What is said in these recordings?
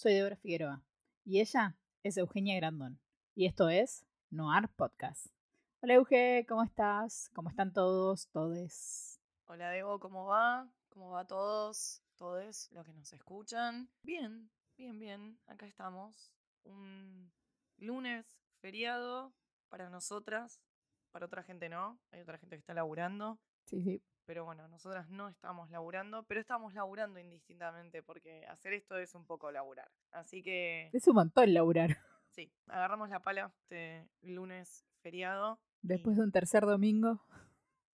soy Débora Figueroa y ella es Eugenia Grandón y esto es Noir Podcast. Hola Euge, ¿cómo estás? ¿Cómo están todos, todes? Hola Debo, ¿cómo va? ¿Cómo va todos? Todos los que nos escuchan. Bien, bien, bien. Acá estamos. Un lunes feriado para nosotras. Para otra gente no. Hay otra gente que está laburando. Sí, sí. Pero bueno, nosotras no estamos laburando, pero estamos laburando indistintamente porque hacer esto es un poco laburar. Así que Es un montón laburar. sí, agarramos la pala este lunes feriado. Después de un tercer domingo.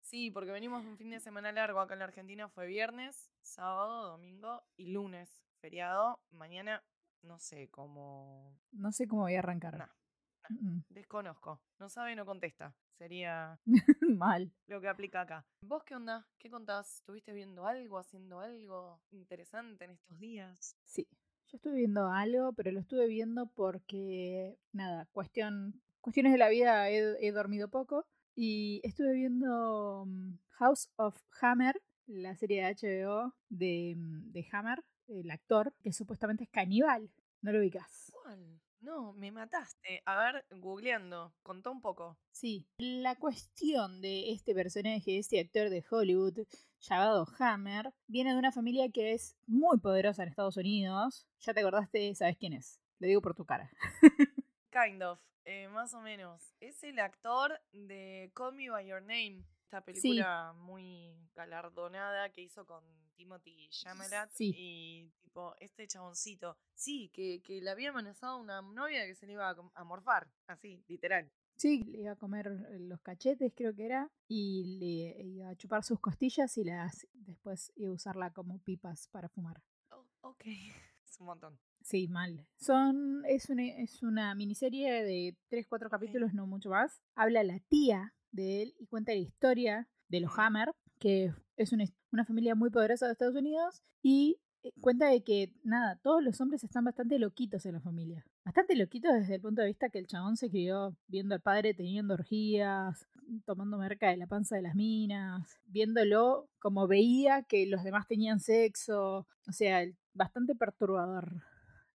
Sí, porque venimos un fin de semana largo. Acá en la Argentina fue viernes, sábado, domingo y lunes feriado. Mañana no sé cómo. No sé cómo voy a arrancar. Nah, desconozco. No sabe, no contesta. Sería Mal. lo que aplica acá. ¿Vos qué onda? ¿Qué contás? ¿Estuviste viendo algo, haciendo algo interesante en estos días? Sí. Yo estuve viendo algo, pero lo estuve viendo porque, nada, cuestión, cuestiones de la vida, he, he dormido poco. Y estuve viendo mm, House of Hammer, la serie de HBO de, mm, de Hammer, el actor, que supuestamente es caníbal. ¿No lo ubicas? ¿Cuál? No, me mataste. A ver, googleando. Contá un poco. Sí, la cuestión de este personaje, este actor de Hollywood llamado Hammer, viene de una familia que es muy poderosa en Estados Unidos. Ya te acordaste, sabes quién es. Lo digo por tu cara. Kind of, eh, más o menos. Es el actor de Call Me By Your Name, esta película muy galardonada que hizo con Timothy Chalamet Sí. y tipo este chaboncito. Sí, que, que le había amenazado una novia que se le iba a, a morfar, así, literal. Sí, le iba a comer los cachetes, creo que era, y le iba a chupar sus costillas y las después iba a usarla como pipas para fumar. Oh, ok, es un montón. Sí, mal. Son, es una, es una miniserie de 3-4 capítulos, no mucho más. Habla la tía de él y cuenta la historia de los. Hammer, que es una, una familia muy poderosa de Estados Unidos, y eh, cuenta de que, nada, todos los hombres están bastante loquitos en la familia. Bastante loquitos desde el punto de vista que el chabón se crió viendo al padre teniendo orgías, tomando merca de la panza de las minas, viéndolo como veía que los demás tenían sexo, o sea, bastante perturbador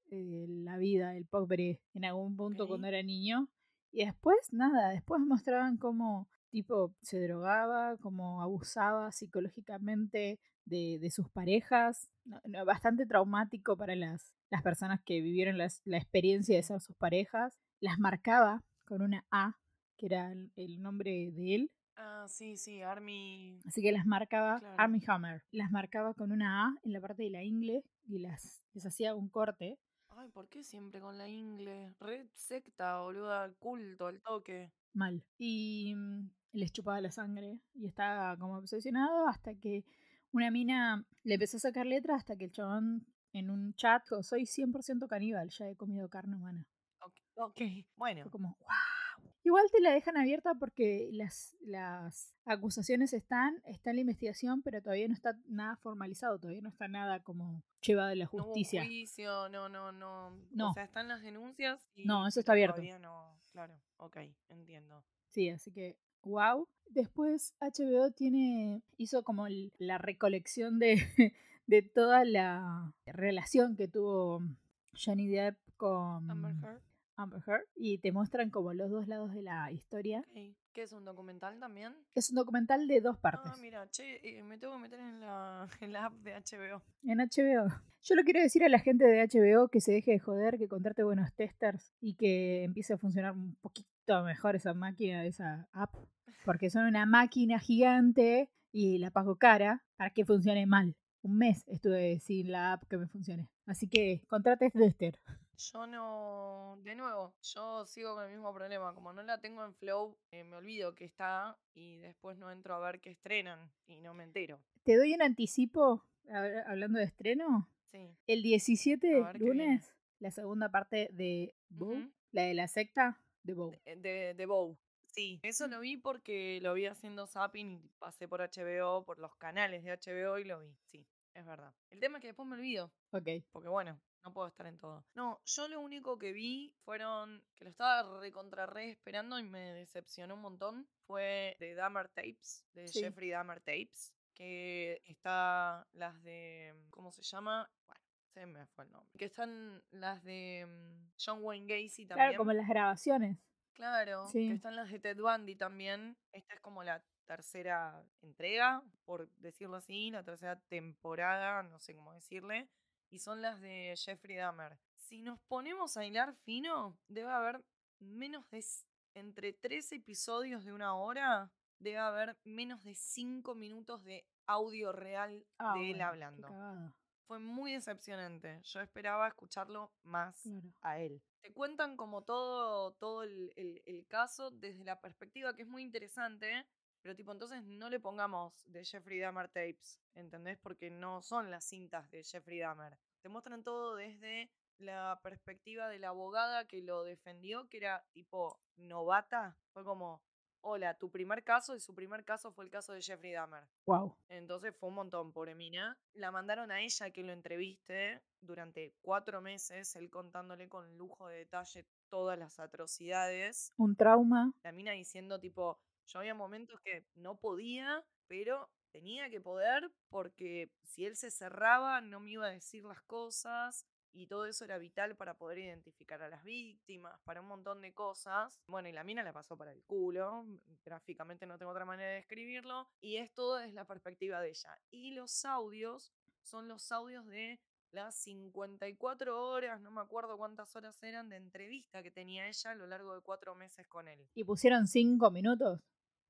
eh, la vida del pobre en algún punto cuando era niño. Y después, nada, después mostraban cómo tipo se drogaba, cómo abusaba psicológicamente de, de sus parejas. No- no, bastante traumático para las, las personas que vivieron las- la experiencia de ser sus parejas. Las marcaba con una A, que era el, el nombre de él. Ah, sí, sí, Army. Así que las marcaba Claro. Army Hammer. Las marcaba con una A en la parte de la ingle y las, les hacía un corte. Ay, ¿por qué siempre con la ingle? Red secta, boluda, culto, al toque. mal. Y mm, les chupaba la sangre y estaba como obsesionado hasta que una mina le empezó a sacar letras hasta que el chabón en un chat dijo, soy 100% caníbal, ya he comido carne humana. Ok, ok, bueno. Fue como, wow. Igual te la dejan abierta porque las, las acusaciones están, está en la investigación, pero todavía no está nada formalizado, todavía no está nada como llevado a la No hubo justicia. juicio, no, no, no. No. O sea, están las denuncias. Y, No, eso está abierto. Todavía no, claro. Ok, entiendo. Sí, así que wow. Después HBO tiene hizo como la recolección de, de toda la relación que tuvo Johnny Depp con Amber Heard. Amber Heard y te muestran como los dos lados de la historia. Ok. ¿Qué es un documental también? Es un documental de dos partes Ah, mira, che, me tengo que meter en la, en la app de HBO. en HBO. Yo lo quiero decir a la gente de HBO que se deje de joder, que contrate buenos testers y que empiece a funcionar un poquito mejor esa máquina, esa app. Porque son una máquina gigante y la pago cara para que funcione mal. Un mes estuve sin la app que me funcione. Así que contrate tester. Yo no, de nuevo, yo sigo con el mismo problema. Como no la tengo en Flow, eh, me olvido que está y después no entro a ver qué estrenan y no me entero. Te doy un anticipo, hab- hablando de estreno. Sí. El 17, A ver qué viene. lunes, la segunda parte de Bow, la de la secta de Bow. Eh, De, de Bow. Sí, eso lo vi porque lo vi haciendo zapping y pasé por HBO, por los canales de HBO y lo vi. Sí, es verdad. El tema es que después me olvido, Ok. porque bueno, no puedo estar en todo. No, yo lo único que vi fueron que lo estaba recontra re esperando y me decepcionó un montón. Fue de Dahmer Tapes, de Sí. Jeffrey Dahmer Tapes, que está las de. ¿Cómo se llama? Bueno, se me fue el nombre. Que están las de mm, John Wayne Gacy también. Claro, como las grabaciones. Claro, Sí. que están las de Ted Bundy también. Esta es como la tercera entrega, por decirlo así, la tercera temporada, no sé cómo decirle. Y son las de Jeffrey Dahmer. Si nos ponemos a hilar fino, debe haber menos de. Entre tres episodios de una hora, debe haber menos de cinco minutos de audio real Ah, de él bueno, hablando. Fue muy decepcionante. Yo esperaba escucharlo más Claro. a él. Te cuentan como todo, todo el, el- el caso desde la perspectiva que es muy interesante, pero tipo, entonces no le pongamos de Jeffrey Dahmer tapes, ¿entendés? Porque no son las cintas de Jeffrey Dahmer. Te muestran todo desde la perspectiva de la abogada que lo defendió, que era tipo novata. Fue como, hola, tu primer caso y su primer caso fue el caso de Jeffrey Dahmer. Wow. Entonces fue un montón, pobre mina. La mandaron a ella que lo entreviste durante cuatro meses, él contándole con lujo de detalle todas las atrocidades. Un trauma. La mina diciendo tipo, yo había momentos que no podía, pero tenía que poder porque si él se cerraba no me iba a decir las cosas y todo eso era vital para poder identificar a las víctimas, para un montón de cosas. Bueno, y la mina la pasó para el culo, gráficamente no tengo otra manera de describirlo, y es todo desde la perspectiva de ella. Y los audios son los audios de las 54 horas, no me acuerdo cuántas horas eran, de entrevista que tenía ella a lo largo de cuatro meses con él, Y pusieron cinco minutos.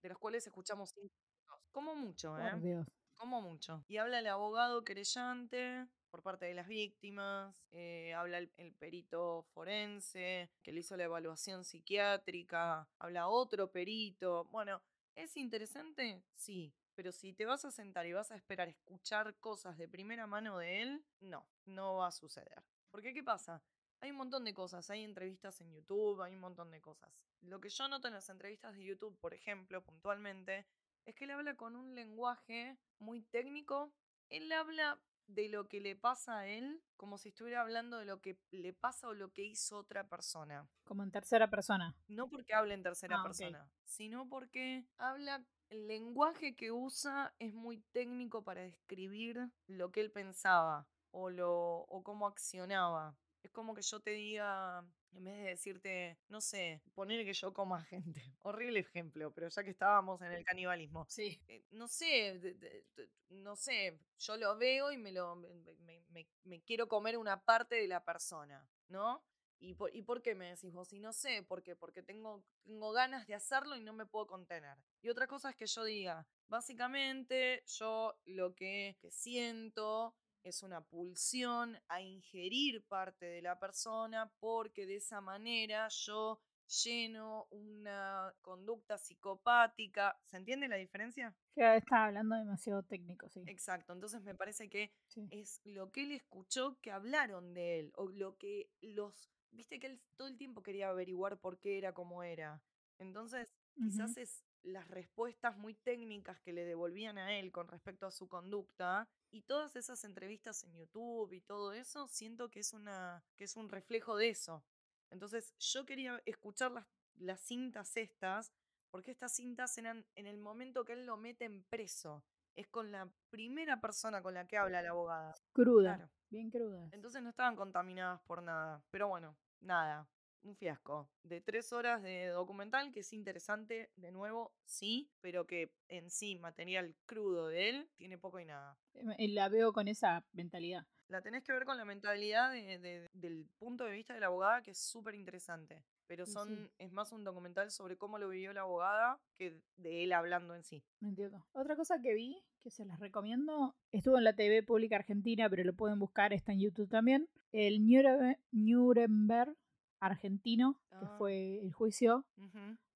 De los cuales escuchamos cinco minutos. Como mucho, ¿eh? Por Dios. Como mucho. Y habla el abogado querellante por parte de las víctimas, eh, habla el, el perito forense que le hizo la evaluación psiquiátrica, habla otro perito. Bueno, ¿es interesante? Sí. Pero si te vas a sentar y vas a esperar escuchar cosas de primera mano de él, no, no va a suceder. Porque ¿qué pasa? Hay un montón de cosas, hay entrevistas en YouTube, hay un montón de cosas. Lo que yo noto en las entrevistas de YouTube, por ejemplo, puntualmente, es que él habla con un lenguaje muy técnico. Él habla de lo que le pasa a él como si estuviera hablando de lo que le pasa o lo que hizo otra persona. Como en tercera persona. No porque hable en tercera Ah, persona, sino porque habla, el lenguaje que usa es muy técnico para describir lo que él pensaba o, lo, o cómo accionaba. Es como que yo te diga, en vez de decirte, no sé, poner que yo coma gente. Horrible ejemplo, pero ya que estábamos en el canibalismo. Sí. Eh, no sé, de- de- de- no sé, yo lo veo y me lo me, me- me- me quiero comer una parte de la persona, ¿no? ¿Y por, ¿Y por qué me decís vos? Y no sé, ¿por qué? Porque tengo, tengo ganas de hacerlo y no me puedo contener. Y otra cosa es que yo diga, básicamente yo lo que, que siento es una pulsión a ingerir parte de la persona porque de esa manera yo lleno una conducta psicopática. ¿Se entiende la diferencia? Que está hablando demasiado técnico, sí. Exacto, entonces me parece que Sí. es lo que él escuchó que hablaron de él, o lo que los... Viste que él todo el tiempo quería averiguar por qué era como era. Entonces, quizás es las respuestas muy técnicas que le devolvían a él con respecto a su conducta y todas esas entrevistas en YouTube y todo eso, siento que es una que es un reflejo de eso. Entonces, yo quería escuchar las, las cintas estas, porque estas cintas eran en el momento que él lo meten preso. Es con la primera persona con la que habla la abogada. Cruda. Claro. Bien cruda. Entonces no estaban contaminadas por nada. Pero bueno, nada. Un fiasco. De tres horas de documental, que es interesante, de nuevo, sí, pero que en sí, material crudo de él, tiene poco y nada. Eh, La veo con esa mentalidad. La tenés que ver con la mentalidad de- de- del punto de vista de la abogada, que es súper interesante. Pero sí. son, es más un documental sobre cómo lo vivió la abogada que de él hablando en sí. Me entiendo. Otra cosa que vi, que se las recomiendo, estuvo en la TV pública argentina, pero lo pueden buscar, está en YouTube también. El Nure- Nuremberg argentino, que Ah. fue el juicio.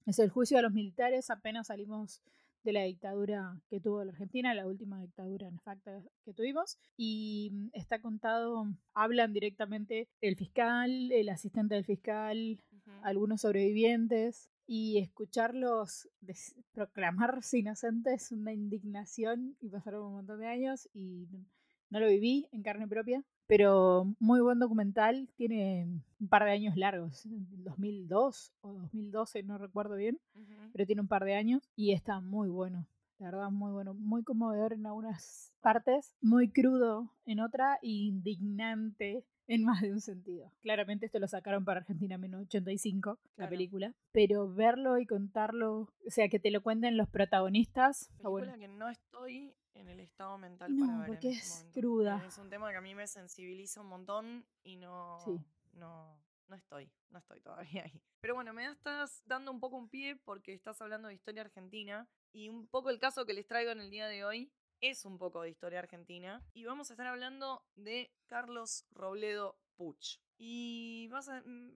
Es el juicio a los militares, apenas salimos de la dictadura que tuvo la Argentina, la última dictadura nefacta que tuvimos. Y mm, está contado, hablan directamente el fiscal, el asistente del fiscal, algunos sobrevivientes. Y escucharlos proclamarse inocentes es una indignación y pasaron un montón de años y no lo viví en carne propia, pero muy buen documental, tiene un par de años largos, 2002 o 2012, no recuerdo bien, pero tiene un par de años y está muy bueno. La verdad, muy bueno, muy conmovedor en algunas partes, muy crudo en otra y indignante en más de un sentido. Claramente esto lo sacaron para Argentina 1985, la Claro. película, pero verlo y contarlo, o sea, que te lo cuenten los protagonistas, Película bueno. que no estoy en el estado mental No, para ver porque en es momento. cruda. Es un tema que a mí me sensibiliza un montón y no, Sí. no, no estoy, no estoy todavía ahí. Pero bueno, me estás dando un poco un pie porque estás hablando de historia argentina y un poco el caso que les traigo en el día de hoy es un poco de historia argentina y vamos a estar hablando de Carlos Robledo Puch. Y vas a, mm,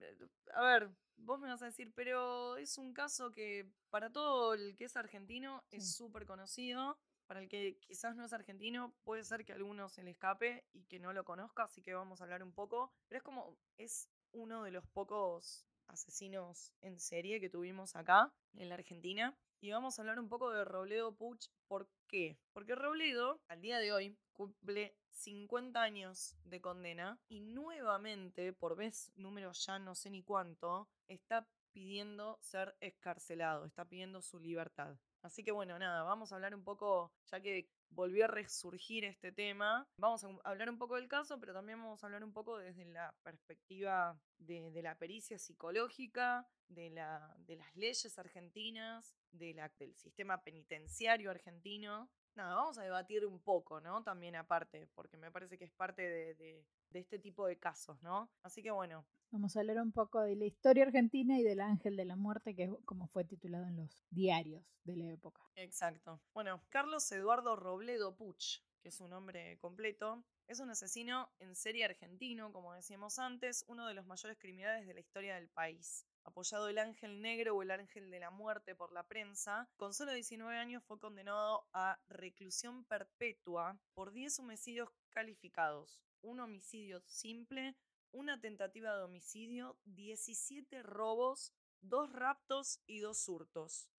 a ver, vos me vas a decir, pero es un caso que para todo el que es argentino es súper conocido. Para el que quizás no es argentino, puede ser que a alguno se le escape y que no lo conozca, así que vamos a hablar un poco. Pero es como, es uno de los pocos asesinos en serie que tuvimos acá, en la Argentina. Y vamos a hablar un poco de Robledo Puch. ¿Por qué? Porque Robledo, al día de hoy, cumple 50 años de condena y nuevamente, por vez número ya no sé ni cuánto, está pidiendo ser escarcelado, está pidiendo su libertad. Así que bueno, nada, vamos a hablar un poco, ya que volvió a resurgir este tema, vamos a hablar un poco del caso, pero también vamos a hablar un poco desde la perspectiva de, la pericia psicológica, de, la, de las leyes argentinas, del sistema penitenciario argentino. Nada, vamos a debatir un poco, ¿no? También aparte, porque me parece que es parte de, de- de este tipo de casos, ¿no? Así que bueno, Vamos a hablar un poco de la historia argentina y del ángel de la muerte, que es como fue titulado en los diarios de la época. Exacto. Bueno, Carlos Eduardo Robledo Puch, que es su nombre completo, es un asesino en serie argentino, como decíamos antes, uno de los mayores criminales de la historia del país. Apoyado el ángel negro o el ángel de la muerte por la prensa, con solo 19 años fue condenado a reclusión perpetua por 10 homicidios calificados, un homicidio simple, una tentativa de homicidio, 17 robos, dos raptos y dos hurtos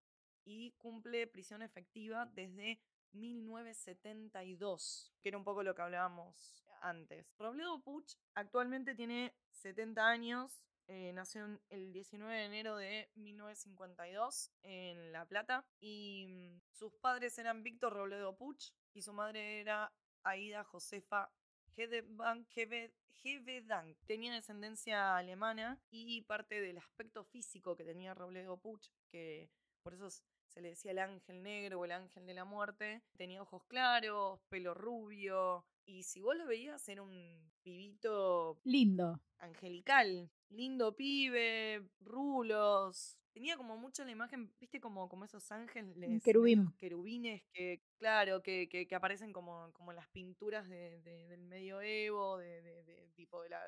y cumple prisión efectiva desde 1972, que era un poco lo que hablábamos antes. Robledo Puch actualmente tiene 70 años, eh, nació el 19 de enero de 1952 en La Plata y mm, sus padres eran Víctor Robledo Puch y su madre era Aida Josefa Hevedank. Tenía descendencia alemana y parte del aspecto físico que tenía Robledo Puch, que por eso se le decía el ángel negro o el ángel de la muerte. Tenía ojos claros, pelo rubio. Y si vos lo veías, era un pibito Lindo. angelical. Lindo pibe, rulos. Tenía como mucho la imagen, viste, como, como esos ángeles. medios querubín. querubines que, claro, que, que- que aparecen como, como en las pinturas de- de- del medioevo, de, de- de- tipo de la.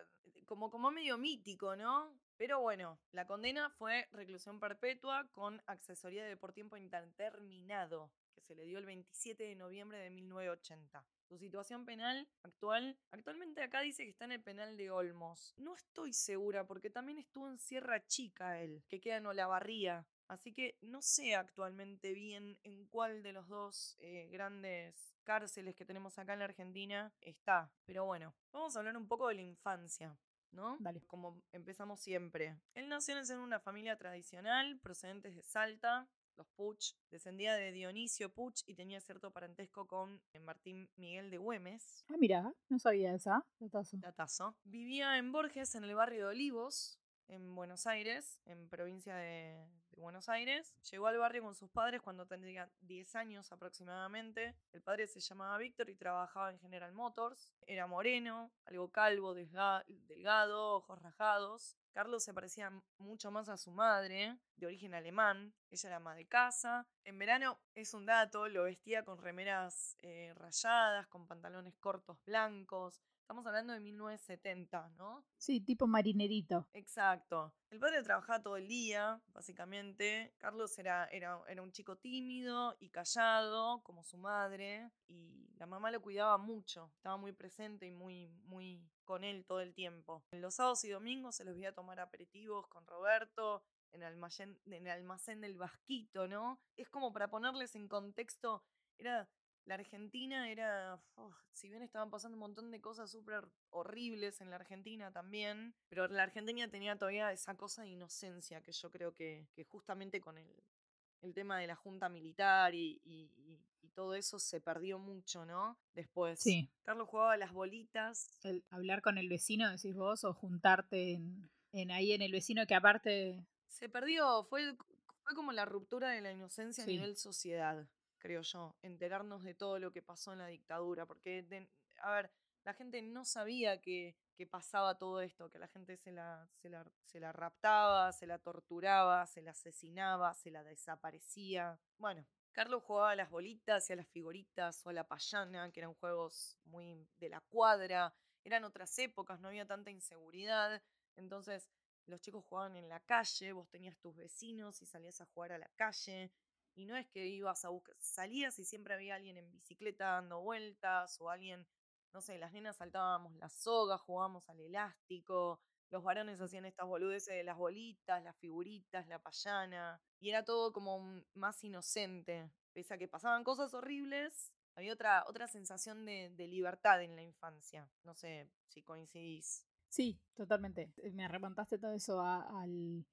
Como, como medio mítico, ¿no? Pero bueno, la condena fue reclusión perpetua con accesoría de por tiempo indeterminado, que se le dio el 27 de noviembre de 1980. Su situación penal actual, actualmente acá dice que está en el penal de Olmos. No estoy segura porque también estuvo en Sierra Chica él, que queda en Olavarría. Así que no sé actualmente bien en cuál de los dos eh, grandes cárceles que tenemos acá en la Argentina está. Pero bueno, vamos a hablar un poco de la infancia. ¿No? Dale. Como empezamos siempre. Él nació en una familia tradicional, procedentes de Salta, los Puch, descendía de Dionisio Puch y tenía cierto parentesco con eh, Martín Miguel de Güemes, Ah, mira, no sabía esa. datazo. datazo. Vivía en Borges, en el barrio de Olivos, en Buenos Aires, en provincia de, Buenos Aires. Llegó al barrio con sus padres cuando tenía 10 años aproximadamente. El padre se llamaba Víctor y trabajaba en General Motors. Era moreno, algo calvo, delgado, ojos rajados. Carlos se parecía mucho más a su madre, de origen alemán. Ella era ama de casa. En verano, es un dato, lo vestía con remeras eh, rayadas, con pantalones cortos blancos, Estamos hablando de 1970, ¿no? Sí, tipo marinerito. Exacto. El padre trabajaba todo el día, básicamente. Carlos era, era, era un chico tímido y callado, como su madre, y la mamá lo cuidaba mucho. Estaba muy presente y muy, muy con él todo el tiempo. Los sábados y domingos se los veía tomar aperitivos con Roberto, en el, almacén, en el almacén del Vasquito, ¿no? Es como para ponerles en contexto, era la Argentina era, si bien estaban pasando un montón de cosas súper horribles en la Argentina también, pero la Argentina tenía todavía esa cosa de inocencia que yo creo que, que justamente con el, el tema de la junta militar y, y, todo eso se perdió mucho, ¿no? Después. Sí. Carlos jugaba a las bolitas. El hablar con el vecino, decís vos, o juntarte en, en ahí en el vecino que aparte... Se perdió, fue, fue como la ruptura de la inocencia a nivel sociedad creo yo, enterarnos de todo lo que pasó en la dictadura, porque, a ver, la gente no sabía que, que, pasaba todo esto, que la gente se la, se, la, se la raptaba, se la torturaba, se la asesinaba, se la desaparecía. Bueno, Carlos jugaba a las bolitas y a las figuritas o a la payana, que eran juegos muy de la cuadra, eran otras épocas, no había tanta inseguridad, entonces los chicos jugaban en la calle, vos tenías tus vecinos y salías a jugar a la calle, y no es que ibas a buscar, salías y siempre había alguien en bicicleta dando vueltas o alguien, no sé, las nenas saltábamos la soga, jugábamos al elástico, los varones hacían estas boludeces de las bolitas, las figuritas, la payana, y era todo como más inocente. Pese a que pasaban cosas horribles, había otra, otra sensación de, de libertad en la infancia. No sé si coincidís. Sí, totalmente. Me remontaste todo eso a,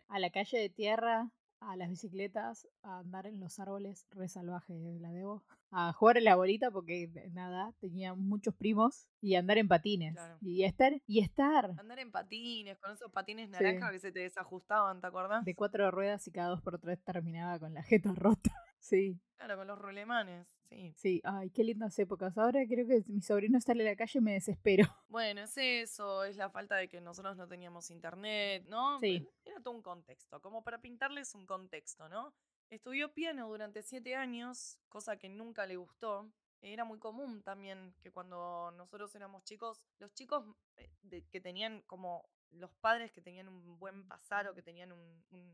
a la calle de tierra, a las bicicletas, a andar en los árboles re salvaje, la debo. A jugar en la bolita porque nada, tenía muchos primos y andar en patines. Y estar y estar. Andar en patines, con esos patines naranjas que se te desajustaban, ¿te acuerdas? De cuatro ruedas y cada dos por tres terminaba con la jeta rota. Sí. Claro, con los rolemanes, sí. Sí, ay, qué lindas épocas. Ahora creo que mi sobrino sale a la calle y me desespero. Bueno, es eso, es la falta de que nosotros no teníamos internet, ¿no? Sí. Era todo un contexto, como para pintarles un contexto, ¿no? Estudió piano durante siete años, cosa que nunca le gustó. Era muy común también que cuando nosotros éramos chicos, los chicos eh, que tenían como los padres que tenían un buen pasar o que tenían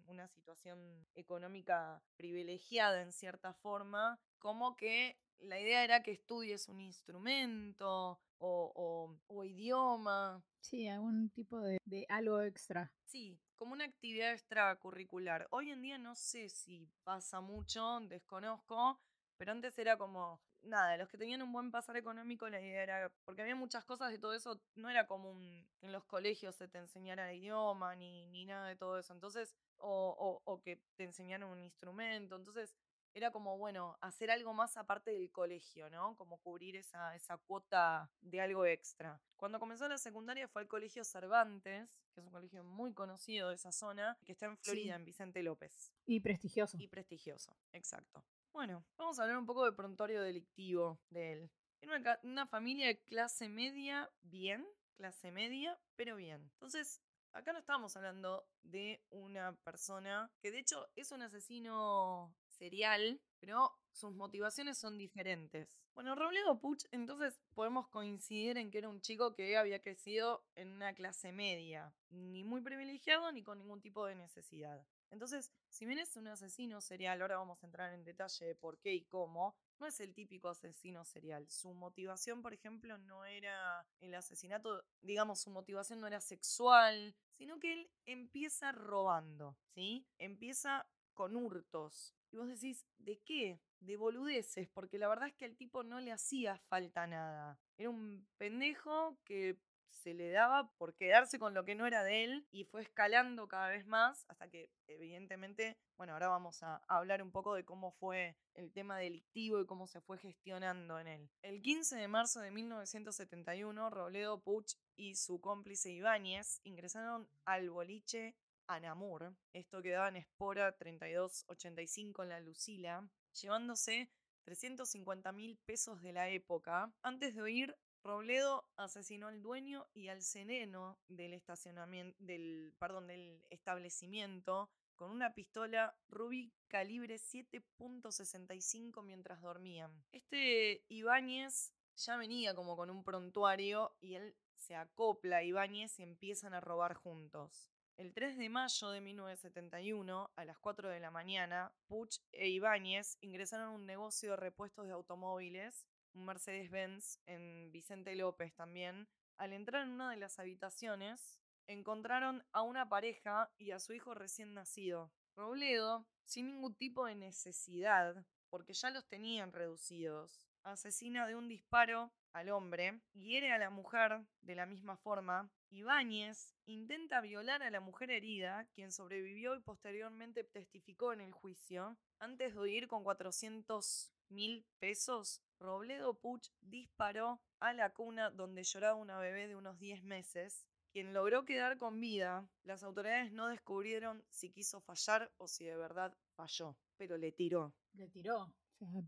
una situación económica privilegiada en cierta forma, como que la idea era que estudies un instrumento o, idioma. Sí, algún tipo de, de, algo extra. Sí, como una actividad extracurricular. Hoy en día no sé si pasa mucho, desconozco, pero antes era como, nada, los que tenían un buen pasar económico, la idea era, porque había muchas cosas de todo eso, no era común que en los colegios se te enseñara idioma ni, ni nada de todo eso, entonces, o, o, que te enseñaran un instrumento, entonces era como, bueno, hacer algo más aparte del colegio, ¿no? Como cubrir esa, esa cuota de algo extra. Cuando comenzó la secundaria fue al Colegio Cervantes, que es un colegio muy conocido de esa zona, que está en Florida, en Vicente López. Y prestigioso. Y prestigioso, exacto. Bueno, vamos a hablar un poco del prontuario delictivo de él. Era una, familia de clase media, bien, clase media, pero bien. Entonces, acá no estamos hablando de una persona que de hecho es un asesino serial, pero sus motivaciones son diferentes. Bueno, Robledo Puch, entonces podemos coincidir en que era un chico que había crecido en una clase media, ni muy privilegiado ni con ningún tipo de necesidad. Entonces, si bien es un asesino serial, ahora vamos a entrar en detalle de por qué y cómo, no es el típico asesino serial. Su motivación, por ejemplo, no era el asesinato, digamos, su motivación no era sexual, sino que él empieza robando, ¿sí? Empieza con hurtos. Y vos decís, ¿de qué? De boludeces, porque la verdad es que al tipo no le hacía falta nada. Era un pendejo que se le daba por quedarse con lo que no era de él y fue escalando cada vez más hasta que evidentemente, bueno, ahora vamos a hablar un poco de cómo fue el tema delictivo y cómo se fue gestionando en él. El 15 de marzo de 1971, Robledo Puch y su cómplice Ibáñez ingresaron al boliche Anamur, esto quedaba en Espora 3285 en la Lucila, llevándose 350 mil pesos de la época. Antes de oír Robledo asesinó al dueño y al sereno del estacionamiento, del, perdón, del establecimiento con una pistola Ruby calibre 7.65 mientras dormían. Este Ibáñez ya venía como con un prontuario y él se acopla a Ibáñez y empiezan a robar juntos. El 3 de mayo de 1971, a las 4 de la mañana, Puch e Ibáñez ingresaron a un negocio de repuestos de automóviles, un Mercedes-Benz en Vicente López también. Al entrar en una de las habitaciones, encontraron a una pareja y a su hijo recién nacido. Robledo, sin ningún tipo de necesidad, porque ya los tenían reducidos, asesina de un disparo al hombre, hiere a la mujer de la misma forma. Ibáñez intenta violar a la mujer herida, quien sobrevivió y posteriormente testificó en el juicio. Antes de huir con 400 mil pesos, Robledo Puch disparó a la cuna donde lloraba una bebé de unos 10 meses quien logró quedar con vida, las autoridades no descubrieron si quiso fallar o si de verdad falló, pero le tiró. Le tiró. O sea,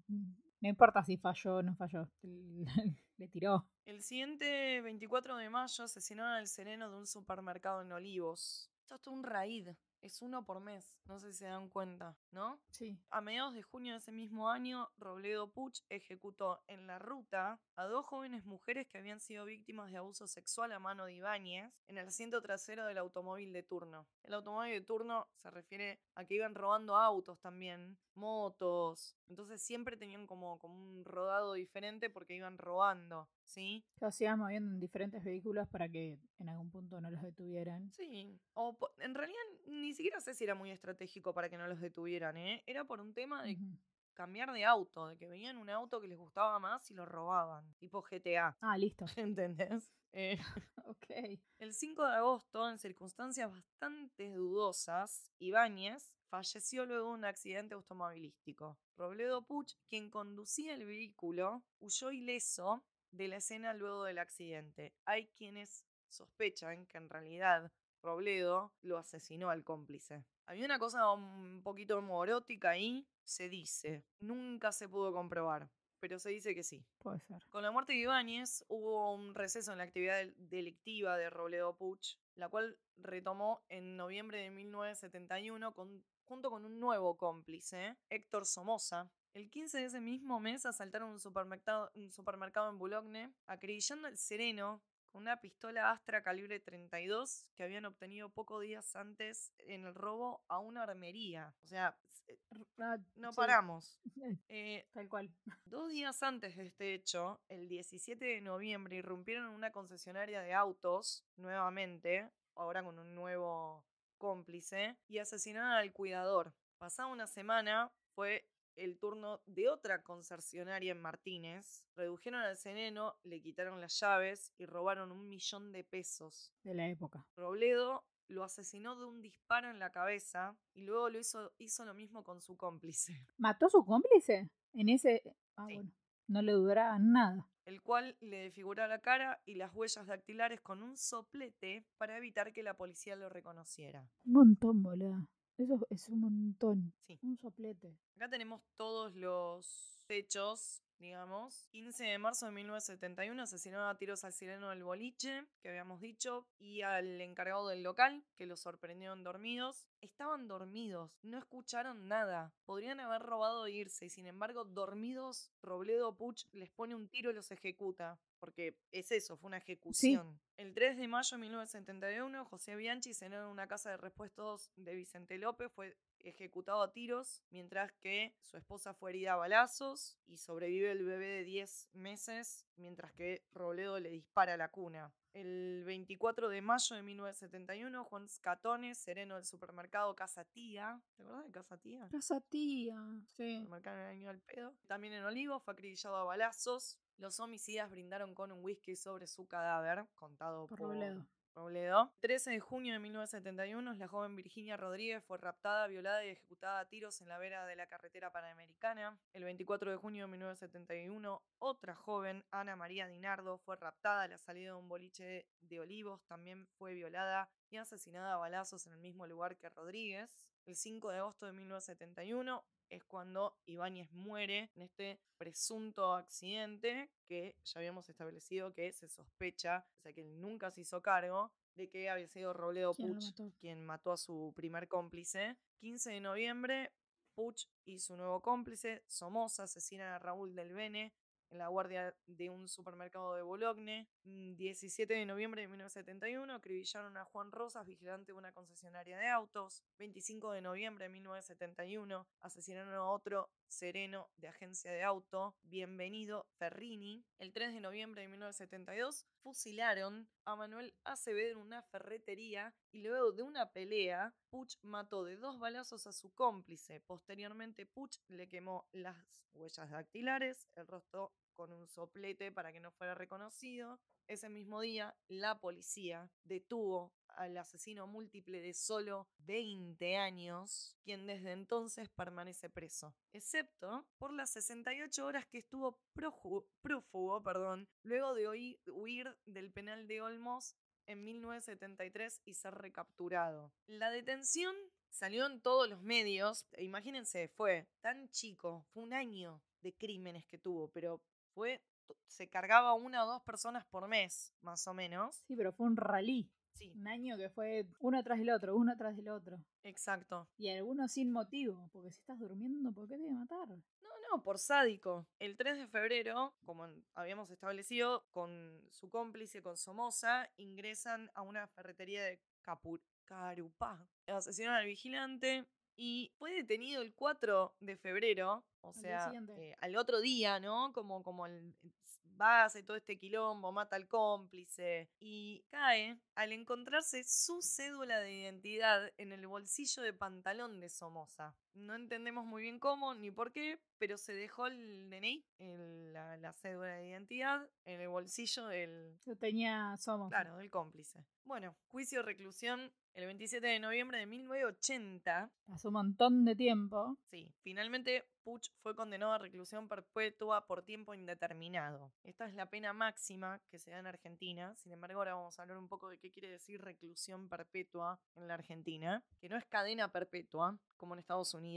no importa si falló o no falló. le tiró. El siguiente 24 de mayo asesinaron al sereno de un supermercado en Olivos. Esto es todo un raid. Es uno por mes, no sé si se dan cuenta, ¿no? Sí. A mediados de junio de ese mismo año, Robledo Puch ejecutó en la ruta a dos jóvenes mujeres que habían sido víctimas de abuso sexual a mano de Ibáñez en el asiento trasero del automóvil de turno. El automóvil de turno se refiere a que iban robando autos también, motos. Entonces siempre tenían como, como un rodado diferente porque iban robando, ¿sí? Se iban moviendo en diferentes vehículos para que en algún punto no los detuvieran. Sí, o en realidad ni siquiera sé si era muy estratégico para que no los detuvieran, ¿eh? Era por un tema de cambiar de auto, de que veían un auto que les gustaba más y lo robaban, tipo GTA. Ah, listo. ¿Entendés? Eh, ok. El 5 de agosto, en circunstancias bastante dudosas, Ibáñez falleció luego de un accidente automovilístico. Robledo Puch, quien conducía el vehículo, huyó ileso de la escena luego del accidente. Hay quienes sospechan que en realidad Robledo lo asesinó al cómplice. Había una cosa un poquito morótica ahí, se dice. Nunca se pudo comprobar, pero se dice que sí. Puede ser. Con la muerte de Ibáñez hubo un receso en la actividad delictiva de Robledo Puch, la cual retomó en noviembre de 1971 junto con un nuevo cómplice, Héctor Somoza. El 15 de ese mismo mes asaltaron un supermercado, un supermercado en Boulogne, acribillando al sereno con una pistola Astra calibre 32 que habían obtenido pocos días antes en el robo a una armería. O sea, eh, ah, no paramos. Eh, Tal cual. Dos días antes de este hecho, el 17 de noviembre, irrumpieron en una concesionaria de autos, nuevamente, ahora con un nuevo cómplice, y asesinaron al cuidador. Pasada una semana, fue el turno de otra concesionaria en Martínez. Redujeron al sereno, le quitaron las llaves y robaron un millón de pesos. De la época. Robledo lo asesinó de un disparo en la cabeza y luego lo hizo, hizo lo mismo con su cómplice. ¿Mató a su cómplice? En ese. Ah, bueno. No le duraba nada. El cual le desfiguró la cara y las huellas dactilares con un soplete para evitar que la policía lo reconociera. Un montón, boludo. Eso es un montón. Sí. Un soplete. Acá tenemos todos los hechos, digamos. 15 de marzo de 1971 asesinaron a tiros al sireno del boliche, que habíamos dicho, y al encargado del local, que los sorprendieron dormidos. Estaban dormidos, no escucharon nada. Podrían haber robado e irse, y sin embargo, dormidos, Robledo Puch les pone un tiro y los ejecuta porque es eso, fue una ejecución. El 3 de mayo de 1971, José Bianchi, cenó en una casa de repuestos de Vicente López, fue ejecutado a tiros, mientras que su esposa fue herida a balazos y sobrevive el bebé de 10 meses, mientras que Robledo le dispara a la cuna. El 24 de mayo de 1971, Juan Scatone, sereno del supermercado Casa Tía. ¿Te acuerdas de Casa Tía? Casa Tía, sí. Supermercado en el año del pedo. También en Olivo fue acribillado a balazos. Los homicidas brindaron con un whisky sobre su cadáver, contado por, por Robledo. Robledo. 13 de junio de 1971, la joven Virginia Rodríguez fue raptada, violada y ejecutada a tiros en la vera de la carretera panamericana. El 24 de junio de 1971, otra joven, Ana María Dinardo, fue raptada a la salida de un boliche de Olivos, también fue violada y asesinada a balazos en el mismo lugar que Rodríguez. El 5 de agosto de 1971, es cuando Ibáñez muere en este presunto accidente que ya habíamos establecido que se sospecha, o sea que él nunca se hizo cargo de que había sido Robledo Puch quien mató a su primer cómplice. 15 de noviembre, Puch y su nuevo cómplice, Somoza, asesinan a Raúl del Bene en la guardia de un supermercado de Bologne. 17 de noviembre de 1971 acribillaron a Juan Rosas, vigilante de una concesionaria de autos. 25 de noviembre de 1971 asesinaron a otro sereno de agencia de auto, Bienvenido Ferrini. El 3 de noviembre de 1972 fusilaron a Manuel Acevedo en una ferretería y luego de una pelea, Puch mató de dos balazos a su cómplice. Posteriormente, Puch le quemó las huellas dactilares, el rostro con un soplete para que no fuera reconocido. Ese mismo día, la policía detuvo al asesino múltiple de solo 20 años, quien desde entonces permanece preso, excepto por las 68 horas que estuvo prófugo, perdón, luego de huir del penal de Olmos en 1973 y ser recapturado. La detención salió en todos los medios. E imagínense, fue tan chico, fue un año de crímenes que tuvo, pero fue se cargaba una o dos personas por mes, más o menos. Sí, pero fue un rally. Sí. Un año que fue uno tras el otro, uno tras el otro. Exacto. Y algunos sin motivo, porque si estás durmiendo, ¿por qué te voy a matar? No, no, por sádico. El 3 de febrero, como habíamos establecido, con su cómplice, con Somoza, ingresan a una ferretería de Capur Carupá. Asesinan al vigilante y fue detenido el 4 de febrero, o sea, eh, al otro día, ¿no? Como, como el, va, hace todo este quilombo, mata al cómplice y cae al encontrarse su cédula de identidad en el bolsillo de pantalón de Somoza. No entendemos muy bien cómo ni por qué, pero se dejó el DNI, la, cédula de identidad, en el bolsillo del... Lo tenía Somoza. Claro, del cómplice. Bueno, juicio reclusión el 27 de noviembre de 1980. Hace un montón de tiempo. Sí, finalmente Puch fue condenado a reclusión perpetua por tiempo indeterminado. Esta es la pena máxima que se da en Argentina. Sin embargo, ahora vamos a hablar un poco de qué quiere decir reclusión perpetua en la Argentina, que no es cadena perpetua como en Estados Unidos.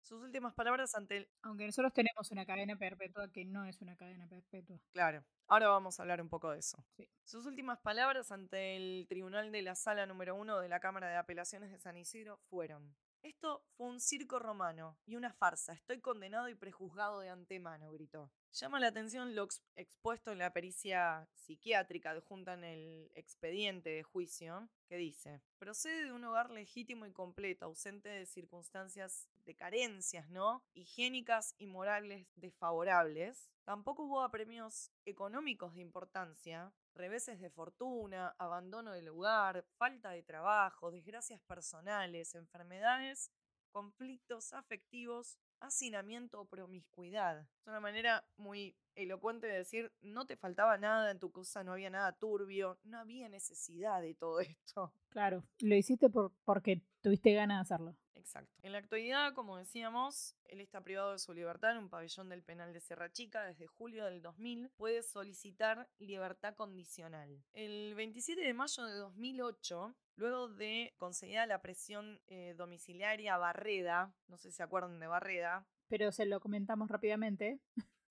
Sus últimas palabras ante el... Aunque nosotros tenemos una cadena perpetua que no es una cadena perpetua. Claro, ahora vamos a hablar un poco de eso. Sus últimas palabras ante el tribunal de la sala número uno de la Cámara de Apelaciones de San Isidro fueron, esto fue un circo romano y una farsa. Estoy condenado y prejuzgado de antemano, gritó. Llama la atención lo expuesto en la pericia psiquiátrica adjunta en el expediente de juicio, que dice, procede de un hogar legítimo y completo, ausente de circunstancias de carencias, ¿no? Higiénicas y morales desfavorables. Tampoco hubo apremios económicos de importancia, reveses de fortuna, abandono del lugar, falta de trabajo, desgracias personales, enfermedades, conflictos afectivos, hacinamiento o promiscuidad. Es una manera muy elocuente de decir, no te faltaba nada en tu cosa, no había nada turbio, no había necesidad de todo esto. Claro, lo hiciste por, porque tuviste ganas de hacerlo. Exacto. En la actualidad, como decíamos, él está privado de su libertad en un pabellón del penal de Sierra Chica desde julio del 2000. Puede solicitar libertad condicional. El 27 de mayo de 2008, luego de concedida la presión eh, domiciliaria Barreda, no sé si se acuerdan de Barreda. Pero se lo comentamos rápidamente.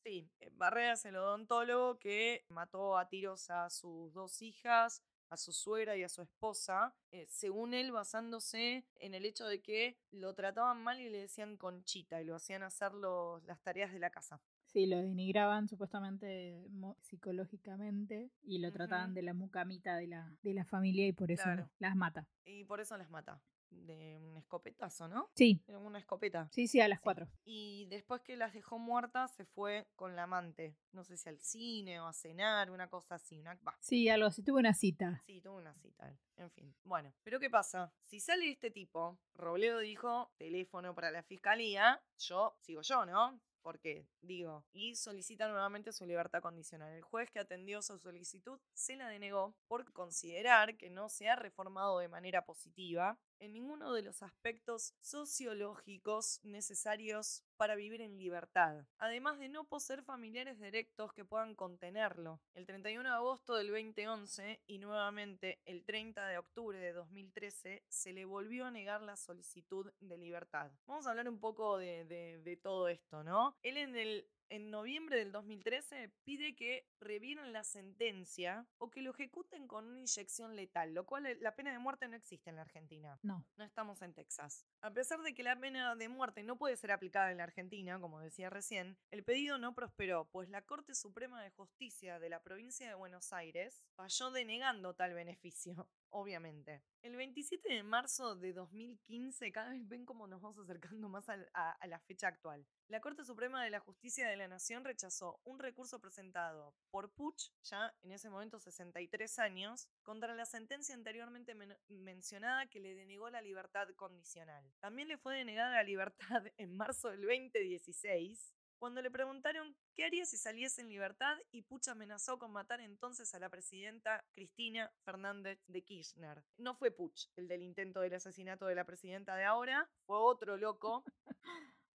Sí, eh, Barreda es el odontólogo que mató a tiros a sus dos hijas, a su suegra y a su esposa, eh, según él basándose en el hecho de que lo trataban mal y le decían conchita y lo hacían hacer las tareas de la casa. Sí, lo denigraban supuestamente psicológicamente y lo trataban de la mucamita de la, de la familia y por eso las mata. Y por eso las mata de un escopetazo, ¿no? Sí. Era una escopeta. Sí, sí, a las cuatro. Y después que las dejó muertas, se fue con la amante. No sé si al cine o a cenar, una cosa así. Una... Sí, algo así. Tuvo una cita. Sí, tuvo una cita. En fin. Bueno, pero ¿qué pasa? Si sale este tipo, Robledo dijo, teléfono para la fiscalía, yo sigo yo, ¿no? porque digo, y solicita nuevamente su libertad condicional. El juez que atendió su solicitud se la denegó por considerar que no se ha reformado de manera positiva en ninguno de los aspectos sociológicos necesarios para vivir en libertad, además de no poseer familiares directos que puedan contenerlo. El 31 de agosto del 2011 y nuevamente el 30 de octubre de 2013 se le volvió a negar la solicitud de libertad. Vamos a hablar un poco de, de todo esto, ¿no? Él en el en noviembre del 2013 pide que revieran la sentencia o que lo ejecuten con una inyección letal, lo cual la pena de muerte no existe en la Argentina. No. No. Estamos en Texas. A pesar de que la pena de muerte no puede ser aplicada en la Argentina, como decía recién, el pedido no prosperó, pues la Corte Suprema de Justicia de la provincia de Buenos Aires falló denegando tal beneficio, obviamente. El 27 de marzo de 2015, cada vez ven cómo nos vamos acercando más a, la fecha actual. La Corte Suprema de la Justicia de la Nación rechazó un recurso presentado por Puch, ya en ese momento 63 años, contra la sentencia anteriormente men- mencionada que le denegó la libertad condicional. También le fue denegada la libertad en marzo del 2016, cuando le preguntaron qué haría si saliese en libertad y Puch amenazó con matar entonces a la presidenta Cristina Fernández de Kirchner. No fue Puch el del intento del asesinato de la presidenta de ahora, fue otro loco.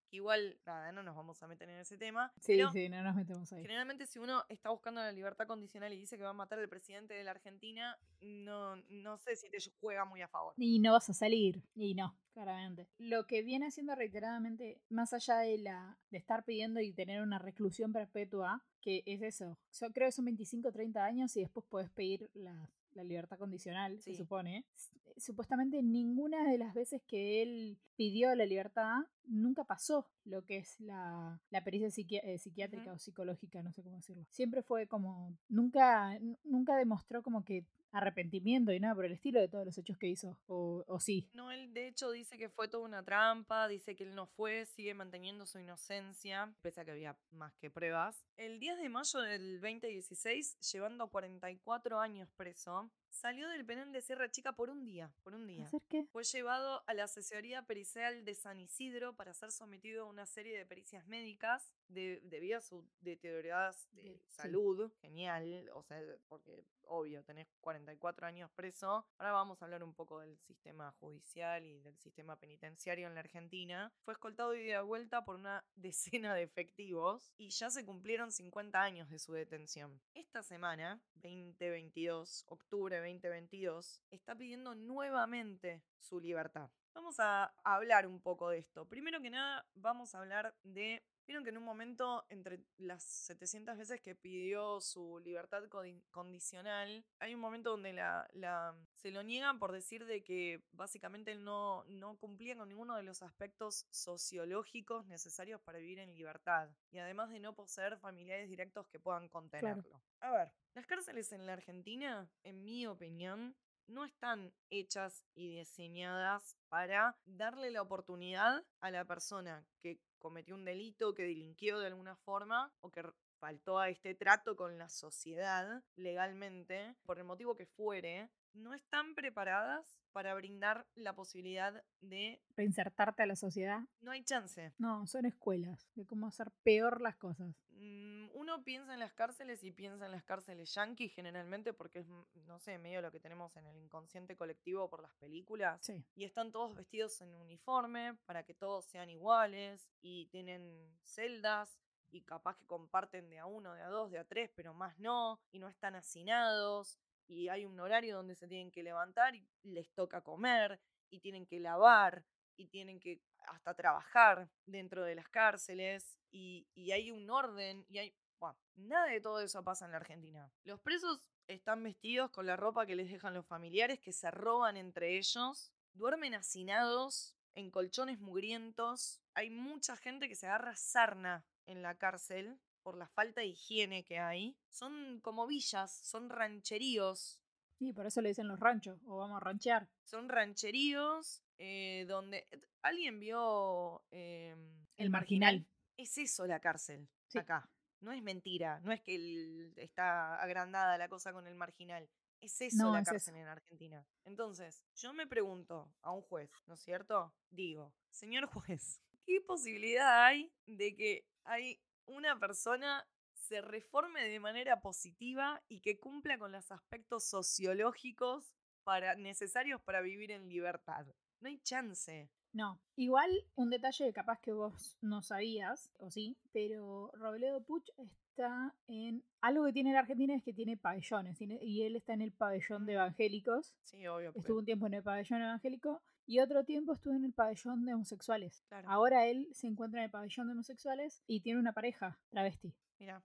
Que Igual, nada, no nos vamos a meter en ese tema. Sí, pero sí, no nos metemos ahí. Generalmente si uno está buscando la libertad condicional y dice que va a matar al presidente de la Argentina, no, no sé si te juega muy a favor. Y no vas a salir. Y no, claramente. Lo que viene haciendo reiteradamente, más allá de la de estar pidiendo y tener una reclusión perpetua, que es eso. Yo creo que son 25 o 30 años y después puedes pedir la, la libertad condicional, se supone. S- Supuestamente ninguna de las veces que él pidió la libertad nunca pasó lo que es la, la pericia psiqui- eh, psiquiátrica o psicológica, no sé cómo decirlo. Siempre fue como, nunca, nunca demostró como que arrepentimiento y nada por el estilo de todos los hechos que hizo. O, o sí. No, él de hecho dice que fue toda una trampa, dice que él no fue, sigue manteniendo su inocencia, pese a que había más que pruebas. El 10 de mayo del 2016, llevando 44 años preso, salió del penal de Sierra Chica por un día, por un día. ¿Hacer qué? Fue llevado a la asesoría pericial de San Isidro para ser sometido a una serie de pericias médicas de- debido a su deteriorada de sí. salud. Genial, o sea, porque obvio, tenés 44 años preso. Ahora vamos a hablar un poco del sistema judicial y del sistema penitenciario en la Argentina. Fue escoltado y de vuelta por una decena de efectivos y ya se cumplieron 50 años de su detención. Esta semana, 2022, octubre 2022, está pidiendo nuevamente su libertad. Vamos a hablar un poco de esto. Primero que nada, vamos a hablar de... Vieron que en un momento, entre las 700 veces que pidió su libertad condicional, hay un momento donde la, la- se lo niegan por decir de que básicamente él no, no cumplía con ninguno de los aspectos sociológicos necesarios para vivir en libertad. Y además de no poseer familiares directos que puedan contenerlo. A ver, las cárceles en la Argentina, en mi opinión, no están hechas y diseñadas para darle la oportunidad a la persona que cometió un delito, que delinquió de alguna forma o que faltó a este trato con la sociedad legalmente, por el motivo que fuere, no están preparadas para brindar la posibilidad de... Reinsertarte a la sociedad. No hay chance. No, son escuelas de cómo hacer peor las cosas. Mm, Uno piensa en las cárceles y piensa en las cárceles yanquis generalmente porque es, mm, no sé, medio lo que tenemos en el inconsciente colectivo por las películas. Sí. Y están todos vestidos en uniforme para que todos sean iguales y tienen celdas y capaz que comparten de a uno, de a dos, de a tres, pero más no, y no están hacinados y hay un horario donde se tienen que levantar y les toca comer y tienen que lavar y tienen que hasta trabajar dentro de las cárceles y, y hay un orden y hay... Bueno, nada de todo eso pasa en la Argentina. Los presos están vestidos con la ropa que les dejan los familiares, que se roban entre ellos, duermen hacinados, en colchones mugrientos. Hay mucha gente que se agarra sarna en la cárcel por la falta de higiene que hay. Son como villas, son rancheríos Sí, por eso le dicen los ranchos, o vamos a ranchear. son rancheríos eh, donde... ¿Alguien vio em, El Marginal. Es eso la cárcel Sí. acá. No es mentira, no es que el- está agrandada la cosa con el marginal. Es eso No, la es cárcel eso. en Argentina. Entonces, yo me pregunto a un juez, ¿no es cierto? Digo, señor juez, ¿qué posibilidad hay de que hay una persona se reforme de manera positiva y que cumpla con los aspectos sociológicos para, necesarios para vivir en libertad? No hay chance. No, igual un detalle que capaz que vos no sabías, o sí, pero Robledo Puch está en... Algo que tiene la Argentina es que tiene pabellones, tiene- y él está en el pabellón de evangélicos, Sí, obvio. porque- estuvo un tiempo en el pabellón evangélico y otro tiempo estuvo en el pabellón de homosexuales. Claro. Ahora él se encuentra en el pabellón de homosexuales y tiene una pareja travesti. Mira,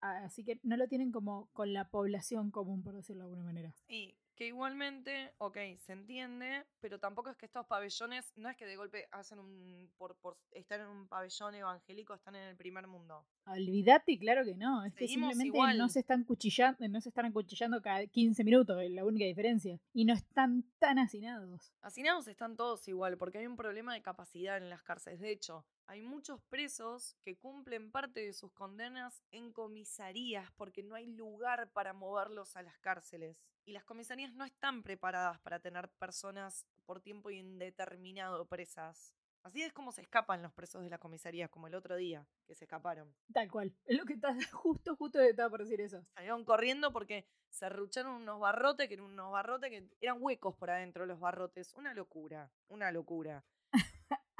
Ah, Así que no lo tienen como con la población común, por decirlo de alguna manera. Y Que igualmente, ok, se entiende, pero tampoco es que estos pabellones, no es que de golpe hacen un, por, por estar en un pabellón evangélico, están en el primer mundo. Olvídate, claro que no. Es que simplemente igual. no se están cuchillando, no se están acuchillando cada 15 minutos, es la única diferencia. Y no están tan hacinados. Hacinados están todos igual, porque hay un problema de capacidad en las cárceles. De hecho, hay muchos presos que cumplen parte de sus condenas en comisarías porque no hay lugar para moverlos a las cárceles. Y las comisarías no están preparadas para tener personas por tiempo indeterminado presas. Así es como se escapan los presos de la comisaría, como el otro día, que se escaparon. Tal cual. Es lo que está justo, justo estaba por decir eso. Salieron corriendo porque se arrucharon unos barrotes, que eran unos barrotes que eran huecos por adentro de los barrotes. Una locura, una locura.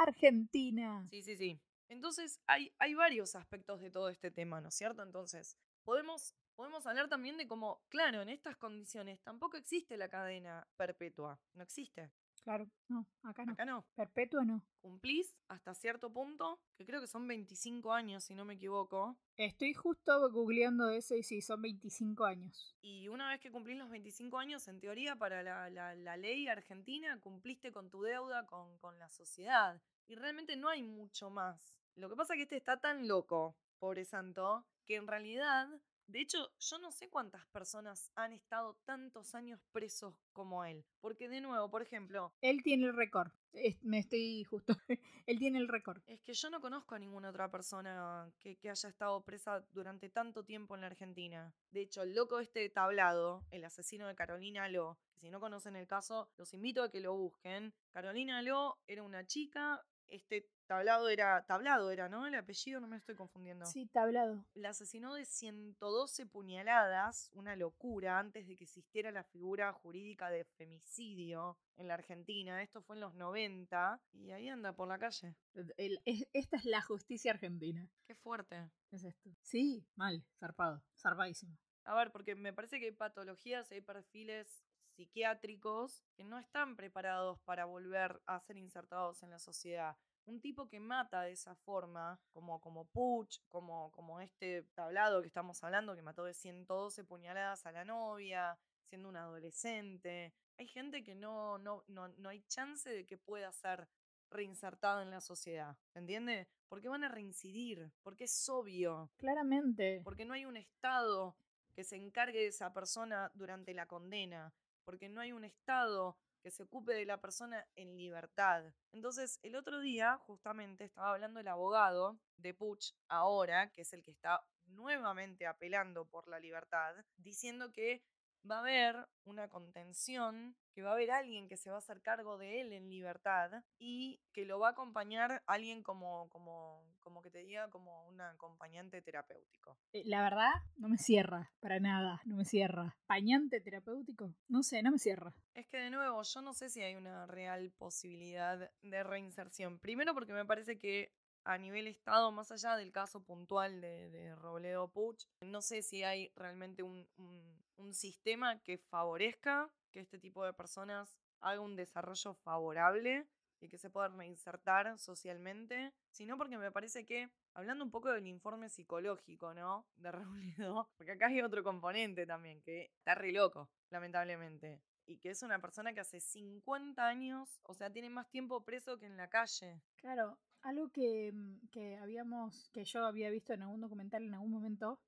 Argentina. Sí, sí, sí. Entonces, hay, hay varios aspectos de todo este tema, ¿no es cierto? Entonces, podemos, podemos hablar también de cómo, claro, en estas condiciones tampoco existe la cadena perpetua. No existe. Claro. No, acá no. Acá no. Perpetua no. Cumplís hasta cierto punto, que creo que son 25 años, si no me equivoco. Estoy justo googleando eso y sí, son 25 años. Y una vez que cumplís los 25 años, en teoría, para la, la- la ley argentina, cumpliste con tu deuda con, con la sociedad. Y realmente no hay mucho más. Lo que pasa es que este está tan loco, pobre santo, que en realidad, de hecho, yo no sé cuántas personas han estado tantos años presos como él. Porque de nuevo, por ejemplo, Él tiene el récord. Es- me estoy justo. Él tiene el récord. Es que yo no conozco a ninguna otra persona que, que haya estado presa durante tanto tiempo en la Argentina. De hecho, el loco este de tablado, el asesino de Carolina Lo, que si no conocen el caso, los invito a que lo busquen. Carolina Lo era una chica, este tablado era, tablado era, ¿no? El apellido no me estoy confundiendo. Sí, tablado. La asesinó de 112 puñaladas, una locura, antes de que existiera la figura jurídica de femicidio en la Argentina. Esto fue en los 90 y ahí anda por la calle. El- esta es la justicia argentina. Qué fuerte. Es esto. Sí, mal. Zarpado. Zarpadísimo. A ver, porque me parece que hay patologías, hay perfiles psiquiátricos que no están preparados para volver a ser insertados en la sociedad. Un tipo que mata de esa forma, como, como Puch, como, como este tablado que estamos hablando, que mató de 112 puñaladas a la novia, siendo un adolescente. Hay gente que no, no, no, no hay chance de que pueda ser reinsertado en la sociedad. ¿Se entiende? Porque van a reincidir, porque es obvio Claramente. porque no hay un Estado que se encargue de esa persona durante la condena, porque no hay un Estado que se ocupe de la persona en libertad. Entonces, el otro día, justamente, estaba hablando el abogado de Puch ahora, que es el que está nuevamente apelando por la libertad, diciendo que va a haber una contención, que va a haber alguien que se va a hacer cargo de él en libertad y que lo va a acompañar alguien como, como, como que te diga, como un acompañante terapéutico. Eh, La verdad, no me cierra. Para nada. No me cierra. ¿Pañante terapéutico? No sé, no me cierra. Es que de nuevo, yo no sé si hay una real posibilidad de reinserción. Primero porque me parece que a nivel Estado, más allá del caso puntual de, Robledo Puch, no sé si hay realmente un, un- un sistema que favorezca que este tipo de personas haga un desarrollo favorable y que se puedan reinsertar socialmente, sino porque me parece que, hablando un poco del informe psicológico, ¿no? De Robledo, porque acá hay otro componente también, que está re loco, lamentablemente y que es una persona que hace 50 años, o sea, tiene más tiempo preso que en la calle. Claro, algo que, mm, que habíamos, que yo había visto en algún documental en algún momento,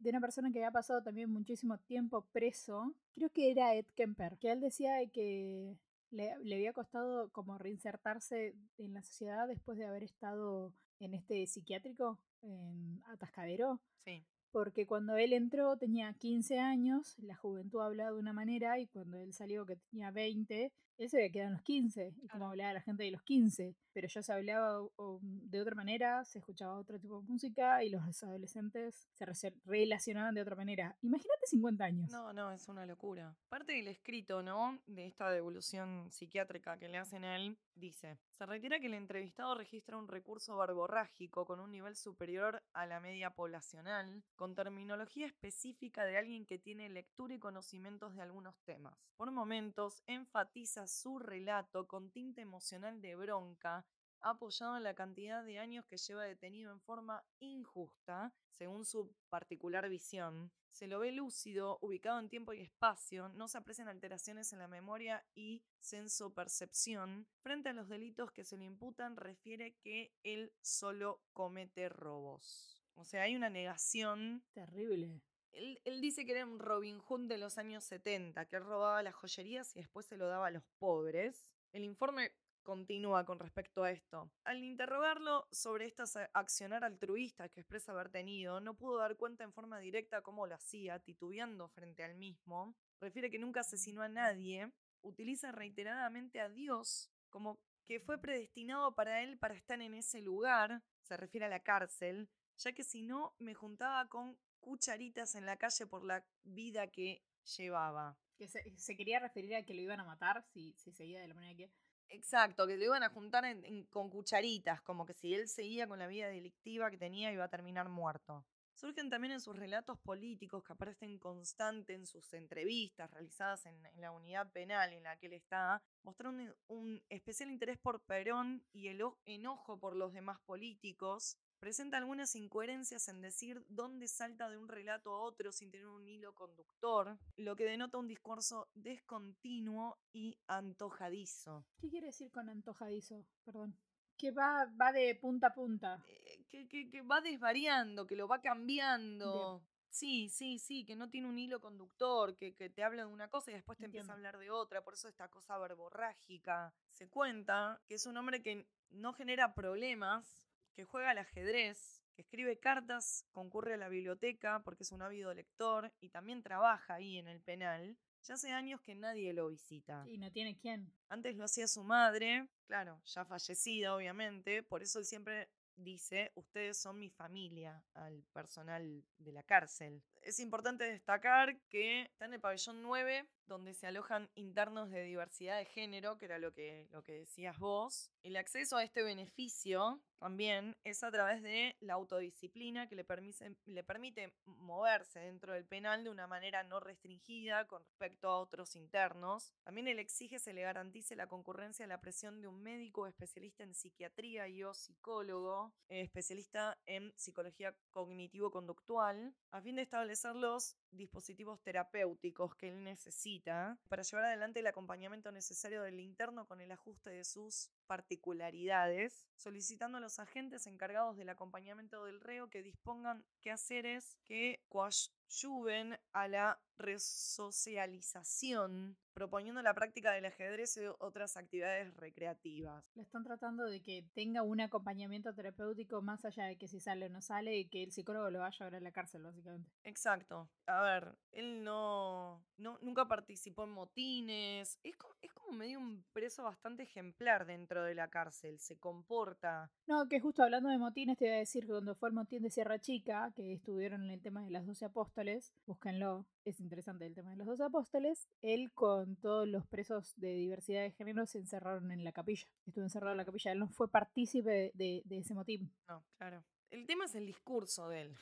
de una persona que había pasado también muchísimo tiempo preso, creo que era Ed Kemper, que él decía de que le, le había costado como reinsertarse en la sociedad después de haber estado en este psiquiátrico, en Atascadero, Sí, porque cuando él entró tenía 15 años, la juventud hablaba de una manera y cuando él salió que tenía 20, él se había quedado en los 15, y como hablaba la gente de los 15, pero ya se hablaba o- de otra manera, se escuchaba otro tipo de música y los adolescentes se relacionaban de otra manera. Imagínate 50 años. no, no, es una locura. Parte del escrito, ¿no? De esta devolución psiquiátrica que le hacen a él, dice, se reitera que el entrevistado registra un recurso verborrágico con un nivel superior a la media poblacional, con terminología específica de alguien que tiene lectura y conocimientos de algunos temas. Por momentos, enfatiza su relato con tinte emocional de bronca apoyado en la cantidad de años que lleva detenido en forma injusta, según su particular visión. Se lo ve lúcido, ubicado en tiempo y espacio, no se aprecian alteraciones en la memoria y sensopercepción. Frente a los delitos que se le imputan, refiere que él solo comete robos. O sea, hay una negación Terrible. Él, dice que era un Robin Hood de los años 70, que robaba las joyerías y después se lo daba a los pobres. El informe continúa con respecto a esto. Al interrogarlo sobre esta sa- accionar altruista que expresa haber tenido, no pudo dar cuenta en forma directa cómo lo hacía, titubeando frente al mismo. Refiere que nunca asesinó a nadie. Utiliza reiteradamente a Dios como que fue predestinado para él para estar en ese lugar, se refiere a la cárcel, ya que si no me juntaba con cucharitas en la calle por la vida que llevaba. Que se, se quería referir a que lo iban a matar si, si seguía de la manera que. Exacto, que lo iban a juntar en- en- con cucharitas, como que si él seguía con la vida delictiva que tenía iba a terminar muerto. Surgen también en sus relatos políticos que aparecen constante en sus entrevistas realizadas en, en la unidad penal en la que él está, mostrando un, un especial interés por Perón y el enojo por los demás políticos. Presenta algunas incoherencias en decir dónde salta de un relato a otro sin tener un hilo conductor, lo que denota un discurso descontinuo y antojadizo. ¿Qué quiere decir con antojadizo? Perdón. Que va, va de punta a punta. Que, que- que va desvariando, que lo va cambiando. Sí, sí, sí, que no tiene un hilo conductor, que, que te habla de una cosa y después te empieza a hablar de otra, por eso esta cosa verborrágica. Se cuenta que es un hombre que no genera problemas, que juega al ajedrez, que escribe cartas, concurre a la biblioteca porque es un ávido lector y también trabaja ahí en el penal. Ya hace años que nadie lo visita. Y no tiene quién. Antes lo hacía su madre, claro, ya fallecida obviamente, por eso él siempre dice, ustedes son mi familia al personal de la cárcel. Es importante destacar que está en el pabellón 9, donde se alojan internos de diversidad de género, que era lo que, lo que decías vos. El acceso a este beneficio también es a través de la autodisciplina que le permite, moverse dentro del penal de una manera no restringida con respecto a otros internos. También él exige se le garantice la concurrencia a la presión de un médico especialista en psiquiatría y o psicólogo, eh, especialista en psicología cognitivo-conductual, a fin de establecer los dispositivos terapéuticos que él necesita para llevar adelante el acompañamiento necesario del interno con el ajuste de sus particularidades, solicitando a los agentes encargados del acompañamiento del reo que dispongan qué haceres que coadyuven a la resocialización, proponiendo la práctica del ajedrez y otras actividades recreativas. Le están tratando de que tenga un acompañamiento terapéutico más allá de que si sale o no sale y que el psicólogo lo vaya a llevar a la cárcel, básicamente. Exacto. A ver, él no, no nunca participó en motines. Es como, es como medio un preso bastante ejemplar dentro de la cárcel. Se comporta. No, que justo hablando de motines, te iba a decir que cuando fue el motín de Sierra Chica, que estuvieron en el tema de las doce apóstoles, búsquenlo, es interesante el tema de los doce apóstoles, él con todos los presos de diversidad de género se encerraron en la capilla. Estuvo encerrado en la capilla, él no fue partícipe de, de- de ese motín. No, claro. El tema es el discurso de él.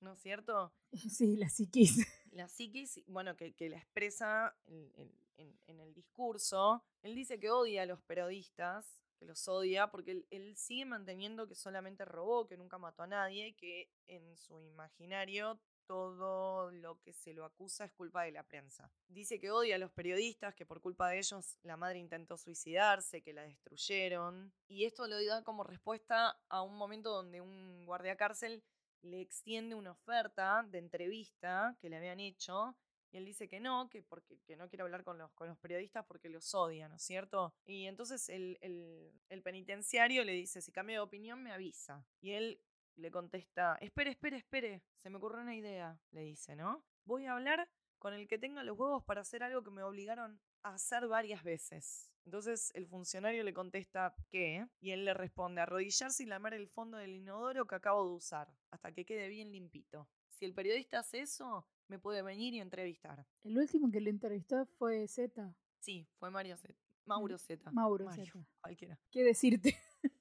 ¿No es cierto? Sí, la psiquis. la psiquis, bueno, que, que la expresa en, en- en- en el discurso. Él dice que odia a los periodistas, que los odia, porque él, él sigue manteniendo que solamente robó, que nunca mató a nadie, que en su imaginario todo lo que se lo acusa es culpa de la prensa. Dice que odia a los periodistas, que por culpa de ellos la madre intentó suicidarse, que la destruyeron. Y esto lo da como respuesta a un momento donde un guardia cárcel le extiende una oferta de entrevista que le habían hecho y él dice que no, que porque que no quiere hablar con los, periodistas porque los odia, ¿no es cierto? Y entonces el, el- el penitenciario le dice, si cambia de opinión me avisa. Y él le contesta, espere, espere, espere, se me ocurrió una idea, le dice, ¿no? Voy a hablar con el que tenga los huevos para hacer algo que me obligaron a hacer varias veces. Entonces el funcionario le contesta, ¿qué? Y él le responde, arrodillarse y lamer el fondo del inodoro que acabo de usar, hasta que quede bien limpito. Si el periodista hace eso, me puede venir y entrevistar. El último que lo entrevistó fue Z. Sí, fue Mario Z. Mauro Z. Mauro Zeta. Cualquiera. ¿Qué decirte?